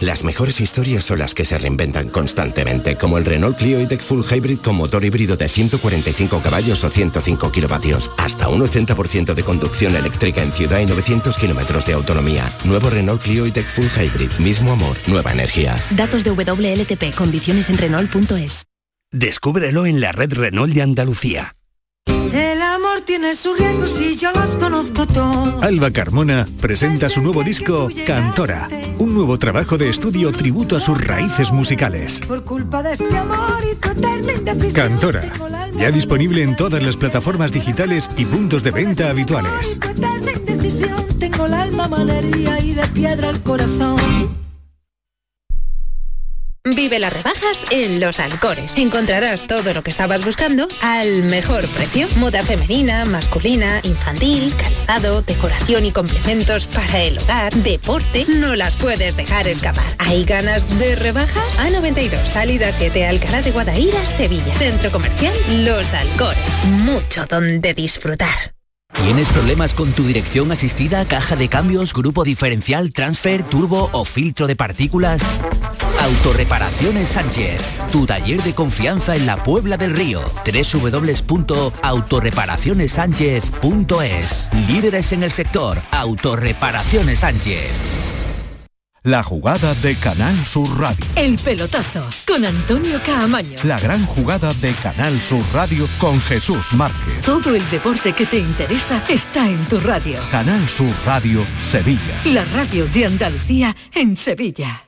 Las mejores historias son las que se reinventan constantemente, como el Renault Clio E-Tech Full Hybrid con motor híbrido de 145 caballos o 105 kilovatios, hasta un 80% de conducción eléctrica en ciudad y 900 kilómetros de autonomía. Nuevo Renault Clio E-Tech Full Hybrid, mismo amor, nueva energía. Datos de WLTP, condiciones en Renault.es. Descúbrelo en la red Renault de Andalucía. Amor tiene sus riesgos y yo los conozco todos. Alba Carmona presenta su nuevo disco Cantora, un nuevo trabajo de estudio tributo a sus raíces musicales. Por culpa de este amor y tu eterna indecisión. Cantora, ya disponible en todas las plataformas digitales y puntos de venta habituales. Tu eterna indecisión. Tengo el alma malería y de piedra el corazón. Vive las rebajas en Los Alcores. Encontrarás todo lo que estabas buscando al mejor precio. Moda femenina, masculina, infantil, calzado, decoración y complementos para el hogar, deporte. No las puedes dejar escapar. ¿Hay ganas de rebajas? A92, salida 7, Alcalá de Guadaira, Sevilla. Centro comercial Los Alcores. Mucho donde disfrutar. ¿Tienes problemas con tu dirección asistida, caja de cambios, grupo diferencial, transfer, turbo o filtro de partículas? Autorreparaciones Sánchez, tu taller de confianza en la Puebla del Río. www.autorreparacionessánchez.es. Líderes en el sector, Autorreparaciones Sánchez. La jugada de Canal Sur Radio. El pelotazo con Antonio Caamaño. La gran jugada de Canal Sur Radio con Jesús Márquez. Todo el deporte que te interesa está en tu radio. Canal Sur Radio Sevilla. La radio de Andalucía en Sevilla.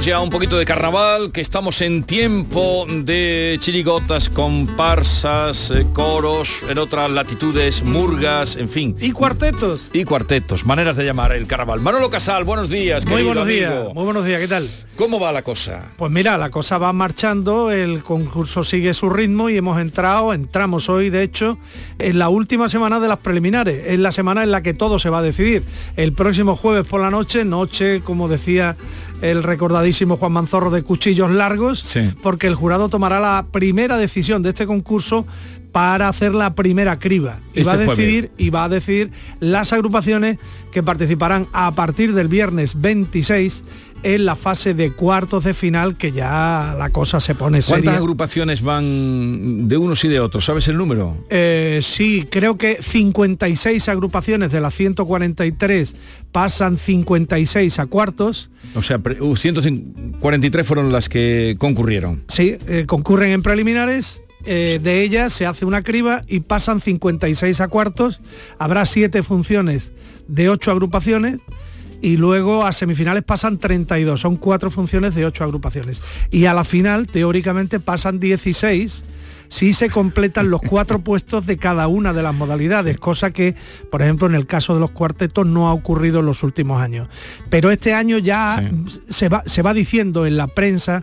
Ya un poquito de carnaval, que estamos en tiempo de chirigotas, comparsas, eh, coros, en otras latitudes, murgas, en fin. Y cuartetos. Y cuartetos, maneras de llamar el carnaval. Manolo Casal, buenos días. Muy buenos días, muy buenos días, ¿qué tal? ¿Cómo va la cosa? Pues mira, la cosa va marchando, el concurso sigue su ritmo y hemos entrado, entramos hoy de hecho, en la última semana de las preliminares, es la semana en la que todo se va a decidir. El próximo jueves por la noche, noche, como decía el recordadísimo Juan Manzorro de Cuchillos Largos, porque el jurado tomará la primera decisión de este concurso para hacer la primera criba. Y Este va a decidir y va a decidir las agrupaciones que participarán a partir del viernes 26 en la fase de cuartos de final que ya la cosa se pone ¿Cuántas seria. agrupaciones van de unos y de otros? ¿Sabes el número? Eh, sí, creo que 56 agrupaciones de las 143 pasan 56 a cuartos. O sea, pre- uh, 143 fueron las que concurrieron. Sí, eh, concurren en preliminares. eh, de ellas se hace una criba y pasan 56 a cuartos. Habrá siete funciones de ocho agrupaciones y luego a semifinales pasan 32. Son cuatro funciones de ocho agrupaciones. Y a la final, teóricamente, pasan 16 si se completan los cuatro puestos de cada una de las modalidades, cosa que, por ejemplo, en el caso de los cuartetos no ha ocurrido en los últimos años. Pero este año ya se, va, se va diciendo en la prensa,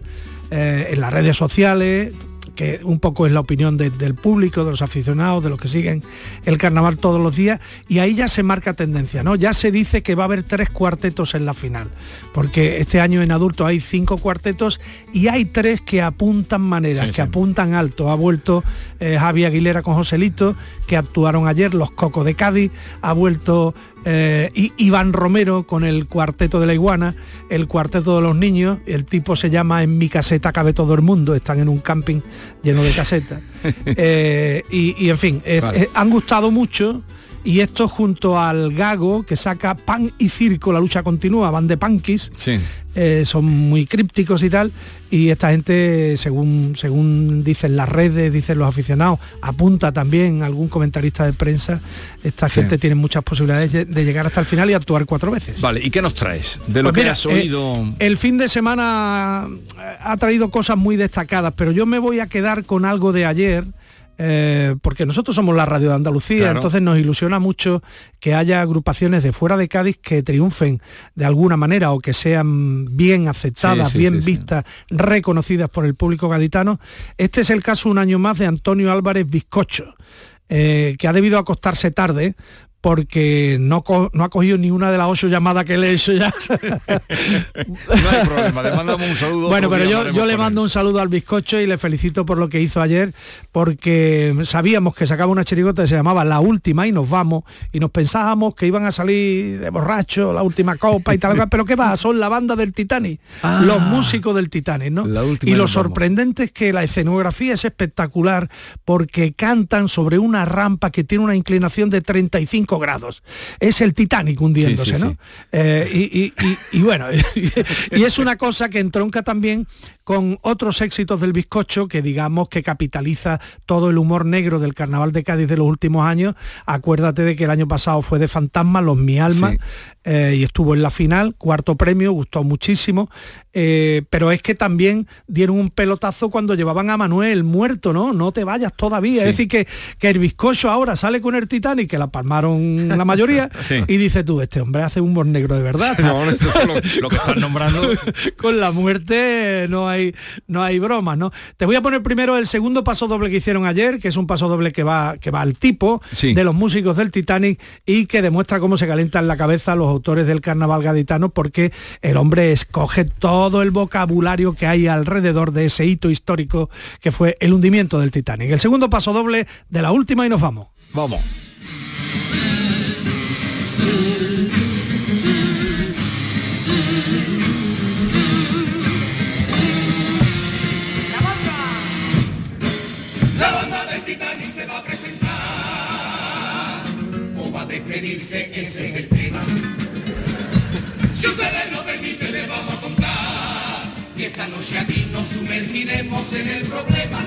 eh, en las redes sociales, que un poco es la opinión de- del público, de los aficionados, de los que siguen el carnaval todos los días, y ahí ya se marca tendencia, ¿no? Ya se dice que va a haber tres cuartetos en la final, porque este año en adultos hay cinco cuartetos y hay tres que apuntan maneras, Sí, que sí. apuntan alto. Ha vuelto eh, Javi Aguilera con Joselito, que actuaron ayer, los Cocos de Cádiz, ha vuelto eh, I- Iván Romero con el cuarteto de la iguana, el cuarteto de los niños, el tipo se llama En mi caseta cabe todo el mundo, están en un camping lleno de casetas. Eh, y, y, en fin, Vale. eh, han gustado mucho y esto junto al Gago que saca Pan y Circo, la lucha continúa, van de punkis, Sí. eh, son muy crípticos y tal, y esta gente, según, según dicen las redes, dicen los aficionados, apunta también algún comentarista de prensa, esta Sí. gente tiene muchas posibilidades de- llegar hasta el final y actuar cuatro veces. Vale, ¿y qué nos traes? De lo Pues que mira, has eh, oído... el fin de semana ha traído cosas muy destacadas, pero yo me voy a quedar con algo de ayer. Eh, porque nosotros somos la radio de Andalucía, Claro. entonces nos ilusiona mucho que haya agrupaciones de fuera de Cádiz que triunfen de alguna manera o que sean bien aceptadas, Sí, sí, bien sí, vistas, reconocidas por el público gaditano. Este es el caso un año más de Antonio Álvarez Bizcocho, eh, que ha debido acostarse tarde porque no, co- no ha cogido ni una de las ocho llamadas que le he hecho ya. No hay problema, le mandamos un saludo. Bueno, pero yo, yo le mando un saludo al bizcocho y le felicito por lo que hizo ayer, porque sabíamos que sacaba una chirigota que se llamaba La Última y nos vamos, y nos pensábamos que iban a salir de borracho, la última copa y tal, pero ¿qué va? Son la banda del Titanic, Ah. los músicos del Titanic, ¿no? La última Y lo vamos. sorprendente es que la escenografía es espectacular porque cantan sobre una rampa que tiene una inclinación de 35 grados. Es el Titanic hundiéndose, Sí, sí, ¿no? sí. Eh, y, y- y- y bueno, y es una cosa que entronca también con otros éxitos del bizcocho que digamos que capitaliza todo el humor negro del carnaval de Cádiz de los últimos años. Acuérdate de que el año pasado fue de Fantasma, Los Mi Alma, eh, y estuvo en la final, cuarto premio, gustó muchísimo. Eh, pero es que también dieron un pelotazo cuando llevaban a Manuel muerto, ¿no? No te vayas todavía. Es decir, que, que el bizcocho ahora sale con el Titanic, que la palmaron la mayoría, y dice tú, este hombre hace humor negro de verdad. lo, que están nombrando. con la muerte no hay, no hay bromas, ¿no? Te voy a poner primero el segundo paso doble que hicieron ayer, que es un paso doble que va, que va al tipo de los músicos del Titanic y que demuestra cómo se calientan la cabeza los autores del carnaval gaditano, porque el hombre escoge todo todo el vocabulario que hay alrededor de ese hito histórico que fue el hundimiento del Titanic. El segundo paso doble de la última y nos vamos. Vamos. Despedirse, ese es el tema. Si ustedes lo permiten, le vamos a contar y esta noche aquí nos sumergiremos en el problema.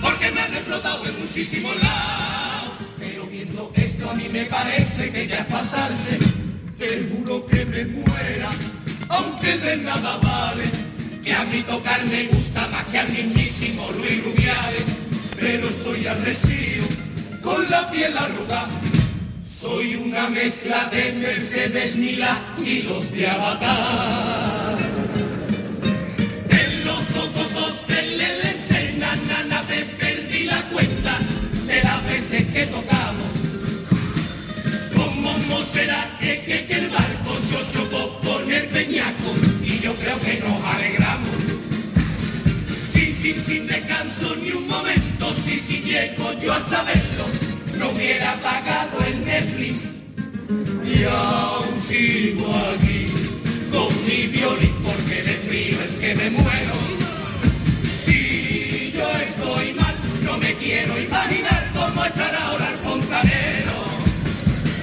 Porque me han explotado en muchísimos lados. Pero viendo esto a mí me parece que ya es pasarse. Te juro que me muera, aunque de nada vale. Que a mí tocar me gusta más que al mismísimo Luis Rubiales. Pero estoy arrecido, con la piel arrugada. Soy una mezcla de Mercedes Mila y los de Avatar. que tocamos. ¿Cómo será que, que, que el barco se chocó por el peñaco? Y yo creo que nos alegramos. Sin, sin, sin descanso ni un momento, si, si llego yo a saberlo, no hubiera pagado el Netflix. Y aún sigo aquí con mi violín porque de frío es que me muero. Si yo estoy mal, no me quiero imaginar cómo estará ahora el fontanero.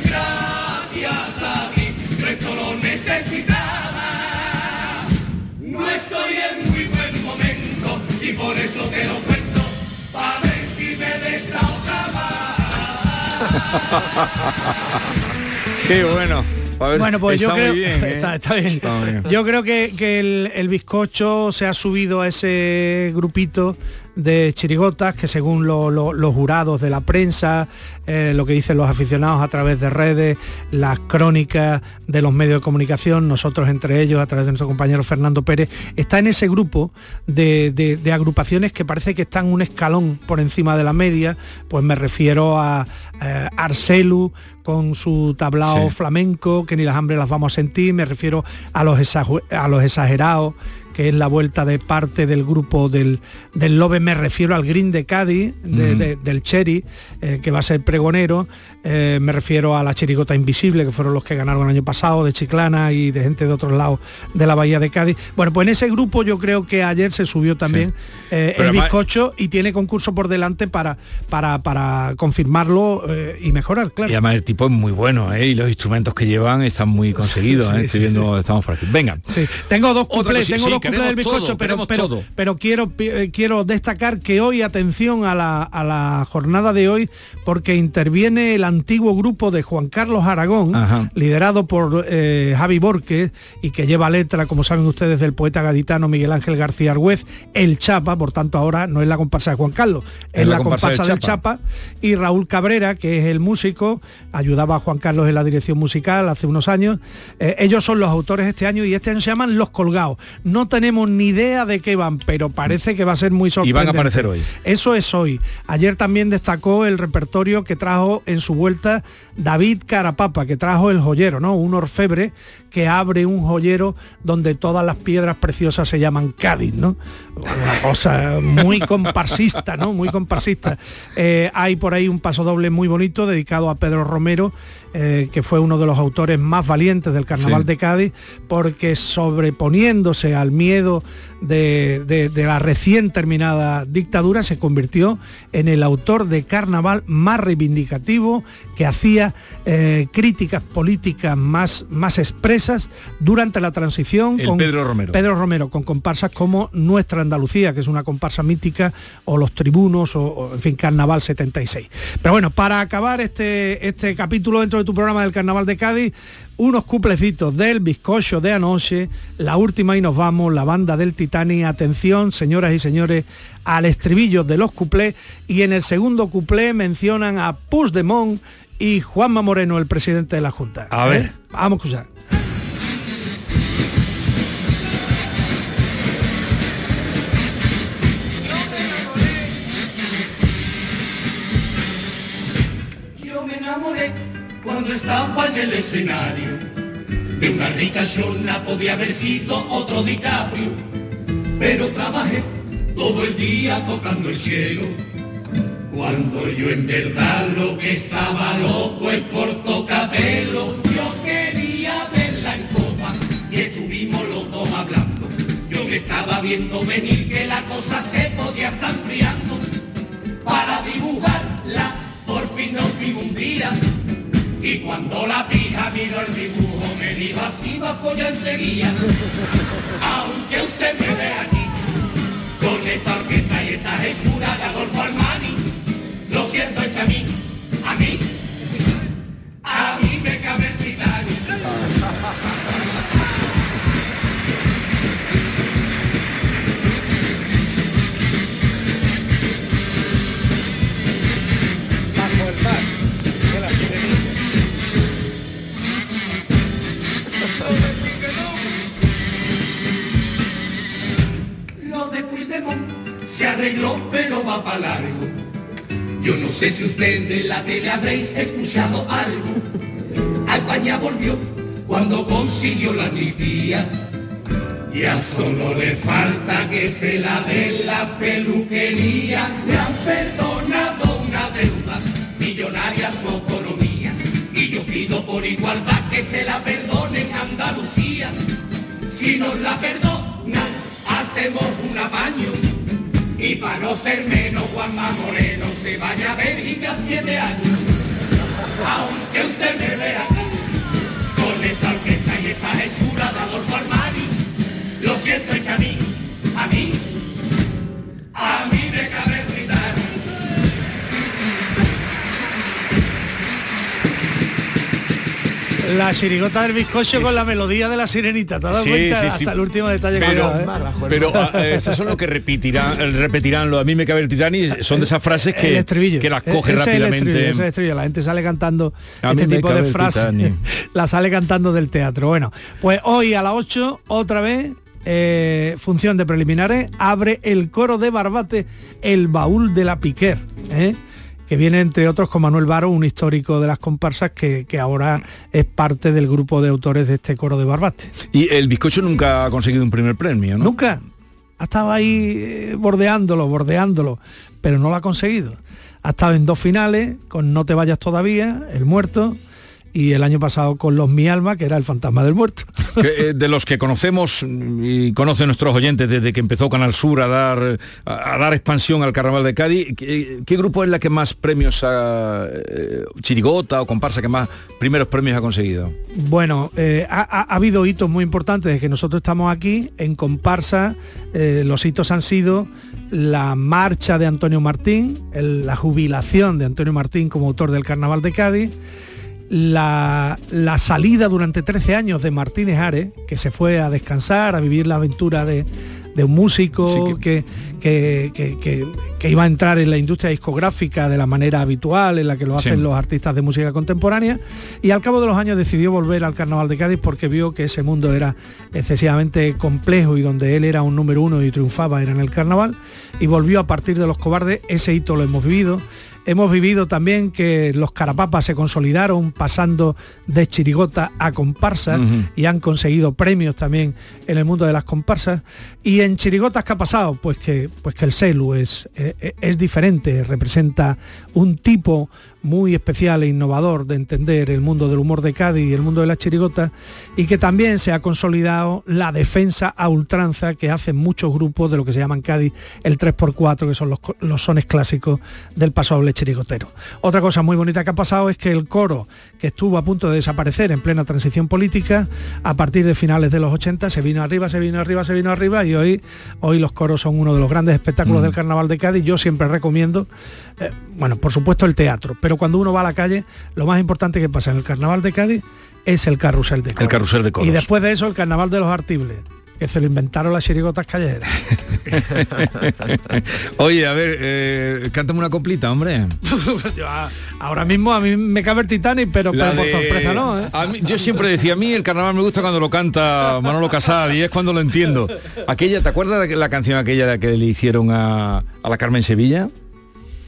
Gracias a mí, esto lo necesitaba. No estoy en muy buen momento y por eso te lo cuento, Qué bueno. bueno, pues yo creo, bien, ¿eh? está, bien. Yo creo que, que el, el, bizcocho se ha subido a ese grupito de chirigotas que según los jurados de la prensa, eh, lo que dicen los aficionados a través de redes, las crónicas de los medios de comunicación, nosotros entre ellos, a través de nuestro compañero Fernando Pérez, está en ese grupo de, agrupaciones que parece que están un escalón por encima de la media, pues me refiero a eh, Arcelu con su tablao flamenco, que ni las hambres las vamos a sentir, me refiero a los, a los exagerados que es la vuelta de parte del grupo del, del Lobe, me refiero al Green de Cádiz, del Cherry, eh, que va a ser pregonero, eh, me refiero a la Chirigota Invisible, que fueron los que ganaron el año pasado, de Chiclana y de gente de otros lados de la Bahía de Cádiz. Bueno, pues en ese grupo yo creo que ayer se subió también eh, el bizcocho y tiene concurso por delante para, para, para confirmarlo y mejorar, claro. Y además el tipo es muy bueno, y los instrumentos que llevan están muy conseguidos, estoy viendo, estamos por aquí. Venga. Tengo dos cuplés, tengo dos del bizcocho, pero, pero, quiero, eh, quiero destacar que hoy, atención a la, jornada de hoy, porque interviene el antiguo grupo de Juan Carlos Aragón, liderado por eh, Javi Borges, y que lleva letra, como saben ustedes, del poeta gaditano Miguel Ángel García Argüez, el Chapa, por tanto ahora no es la comparsa de Juan Carlos, es, la, comparsa, del, Chapa. y Raúl Cabrera, que es el músico, ayudaba a Juan Carlos en la dirección musical hace unos años. Eh, ellos son los autores este año y este año se llaman Los Colgados. No tenemos ni idea de qué van, pero parece que va a ser muy sorprendente. Y van a aparecer hoy. Eso es hoy. Ayer también destacó el repertorio que trajo en su vuelta David Carapapa, que trajo el joyero, ¿no? Un orfebre que abre un joyero donde todas las piedras preciosas se llaman Cádiz, ¿no? Una cosa muy comparsista, ¿no? Muy comparsista. Eh, hay por ahí un paso doble muy bonito dedicado a Pedro Romero eh, que fue uno de los autores más valientes del Carnaval Sí. de Cádiz, porque sobreponiéndose al miedo de, de- de la recién terminada dictadura, se convirtió en el autor de carnaval más reivindicativo, que hacía eh, críticas políticas más, más expresas durante la transición. El Pedro Romero. Pedro Romero, con comparsas como Nuestra Andalucía, que es una comparsa mítica, o Los Tribunos, o, o, en fin, Carnaval 76. Pero bueno, para acabar este, este capítulo dentro de tu programa del Carnaval de Cádiz, unos cuplecitos del bizcocho de anoche, la última y nos vamos, la banda del Titanic, atención señoras y señores, al estribillo de los cuplés y en el segundo cuplé mencionan a Puigdemont y Juanma Moreno, el presidente de la Junta. A ver. ¿Eh? Vamos a escuchar. Cuando estaba en el escenario de una rica Shona, podía haber sido otro DiCaprio, pero trabajé todo el día tocando el cielo. Cuando yo en verdad lo que estaba loco es por tocapelo, yo quería verla en copa y estuvimos los dos hablando. Yo me estaba viendo venir que la cosa se podía estar enfriando para dibujarla. Por fin nos vimos un día y cuando la pija miró el dibujo me dijo así va a follar enseguida. Aunque usted me ve aquí con esta orquesta y esta hechura de Adolfo Armani, lo siento es que a mí, a mí, arregló, pero va para largo. Yo no sé si usted de la tele habréis escuchado algo. A España volvió cuando consiguió la amnistía. Ya solo le falta que se la den las peluquerías. Le han perdonado una deuda millonaria su autonomía. Y yo pido por igualdad que se la perdonen Andalucía. Si nos la perdonan, hacemos un apaño. Y para no ser menos, Juanma Moreno se vaya a Bélgica siete años. Aunque usted me vea con esta orquesta y esta hechura de Adolfo Armani, lo siento es que a mí, a mí, a mí me cabe La chirigota del bizcocho con la melodía de la sirenita, ¿te has dado Sí, cuenta? sí, Hasta el último detalle que Pero, ha dado, ¿eh? pero ah, eh, estas son lo que repetirán, repetirán lo a mí me cabe el Titanic, son de esas frases que, que las E- coge ese rápidamente. es el. La gente sale cantando A este tipo de frases. La sale cantando del teatro. Bueno, pues hoy a las 8, otra vez, eh, función de preliminares, abre el coro de Barbate, el baúl de la Piquer. ¿eh? Que viene entre otros con Manuel Varo, un histórico de las comparsas que, que ahora es parte del grupo de autores de este coro de Barbate. Y el bizcocho nunca ha conseguido un primer premio, ¿no? Nunca. Ha estado ahí eh, bordeándolo, bordeándolo, pero no lo ha conseguido. Ha estado en dos finales, con No te vayas todavía, El Muerto, y el año pasado con Los Mi Alma, que era el fantasma del muerto. Eh, de los que conocemos y conocen nuestros oyentes desde que empezó Canal Sur a dar a, a dar expansión al Carnaval de Cádiz, ¿qué, qué grupo es la que más premios ha eh, chirigota o comparsa que más primeros premios ha conseguido? Bueno, eh, ha, ha- ha habido hitos muy importantes desde que nosotros estamos aquí. En comparsa, eh, los hitos han sido la marcha de Antonio Martín, el- la jubilación de Antonio Martín como autor del Carnaval de Cádiz, la, la salida durante 13 años de Martínez Ares, que se fue a descansar, a vivir la aventura de, de un músico que, que, que- que- que iba a entrar en la industria discográfica de la manera habitual en la que lo Sí. hacen los artistas de música contemporánea y al cabo de los años decidió volver al Carnaval de Cádiz porque vio que ese mundo era excesivamente complejo y donde él era un número uno y triunfaba era en el Carnaval y volvió a partir de los cobardes, ese hito lo hemos vivido. Hemos vivido también que los carapapas se consolidaron pasando de chirigota a comparsa y han conseguido premios también en el mundo de las comparsas. Y en chirigotas, ¿qué ha pasado? Pues que, pues que el celu es, eh, es diferente, representa un tipo muy especial e innovador de entender el mundo del humor de Cádiz y el mundo de la chirigota y que también se ha consolidado la defensa a ultranza que hacen muchos grupos de lo que se llaman Cádiz el 3x4, que son los, los sones clásicos del paso doble chirigotero. Otra cosa muy bonita que ha pasado es que el coro, que estuvo a punto de desaparecer en plena transición política, a partir de finales de los 80 se vino arriba, se vino arriba, se vino arriba y hoy, hoy los coros son uno de los grandes espectáculos Mm. del Carnaval de Cádiz. Yo siempre recomiendo, eh, bueno, por supuesto el teatro, pero cuando uno va a la calle, lo más importante que pasa en el Carnaval de Cádiz es el carrusel de coros. El carrusel de coros. Y después de eso el Carnaval de los Artibles, que se lo inventaron las chirigotas callejeras. Oye, a ver, eh, cántame una coplita, hombre. Yo, a- ahora mismo a mí me cabe el Titanic, pero, pero por sorpresa no, ¿eh? a mí- yo siempre decía, a mí el carnaval me gusta cuando lo canta Manolo Casal y es cuando lo entiendo. Aquella, ¿te acuerdas de la canción aquella que le hicieron a, a la Carmen Sevilla?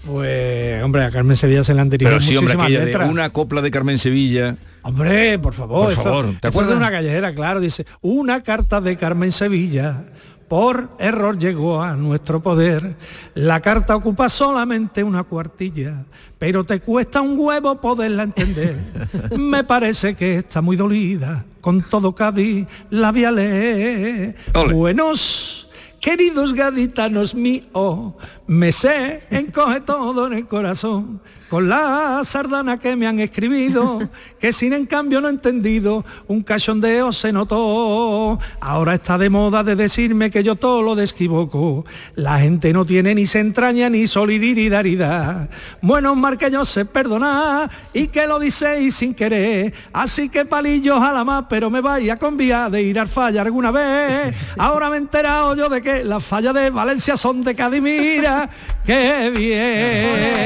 Pues, hombre, a Carmen Sevilla se le han dirigido Pero sí, hombre, muchísimas aquella letras. de una copla de Carmen Sevilla. Hombre, por favor. Por esto- favor, ¿te acuerdas? de una callejera, claro, dice, una carta de Carmen Sevilla. Por error llegó a nuestro poder. La carta ocupa solamente una cuartilla, pero te cuesta un huevo poderla entender. Me parece que está muy dolida. Con todo Cádiz la voy a leer. Buenos Queridos gaditanos míos, me sé, encoge todo en el corazón, con la sardana que me han escribido, que sin en cambio no he entendido, un cachondeo se notó. Ahora está de moda de decirme que yo todo lo desquivoco. La gente no tiene ni se entraña ni solidaridad. Bueno, mar que yo sé perdonar y que lo dice sin querer. Así que palillos a la más, pero me vaya con vía de ir al falla alguna vez. Ahora me he enterado yo de que las fallas de Valencia son de Cádiz, mira, qué bien.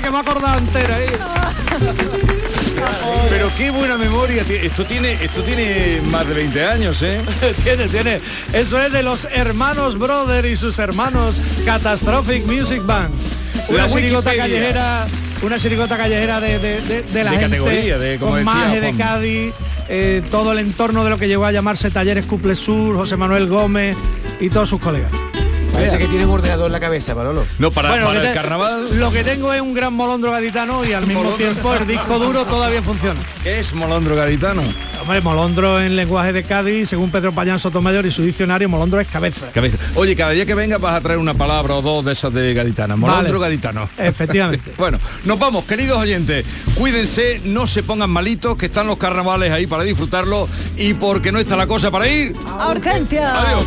Que me entera ahí. Pero qué buena memoria. Esto tiene, esto tiene más de 20 años, ¿eh? tiene, tiene. Eso es de los hermanos Brother y sus hermanos Catastrophic Music Band. Una chirigota callejera, una chirigota callejera de, de- de- de la De gente, categoría, de, como con decía maje de. Cádiz, eh, todo el entorno de lo que llegó a llamarse Talleres Cuple Sur, José Manuel Gómez y todos sus colegas. Parece que tiene un ordenador en la cabeza, Manolo. No, para, Bueno, el te- carnaval. Lo que tengo es un gran molondro gaditano y al mismo Molondro. tiempo el disco duro todavía funciona. ¿Qué es molondro gaditano? Hombre, molondro en lenguaje de Cádiz, según Pedro Payán Sotomayor y su diccionario, molondro es cabeza. Cabeza. Oye, cada día que venga vas a traer una palabra o dos de esas de gaditana. Molondro Vale. gaditano. Efectivamente. bueno, nos vamos, queridos oyentes. Cuídense, no se pongan malitos, que están los carnavales ahí para disfrutarlo y porque no está la cosa para ir. ¡A urgencia! Adiós.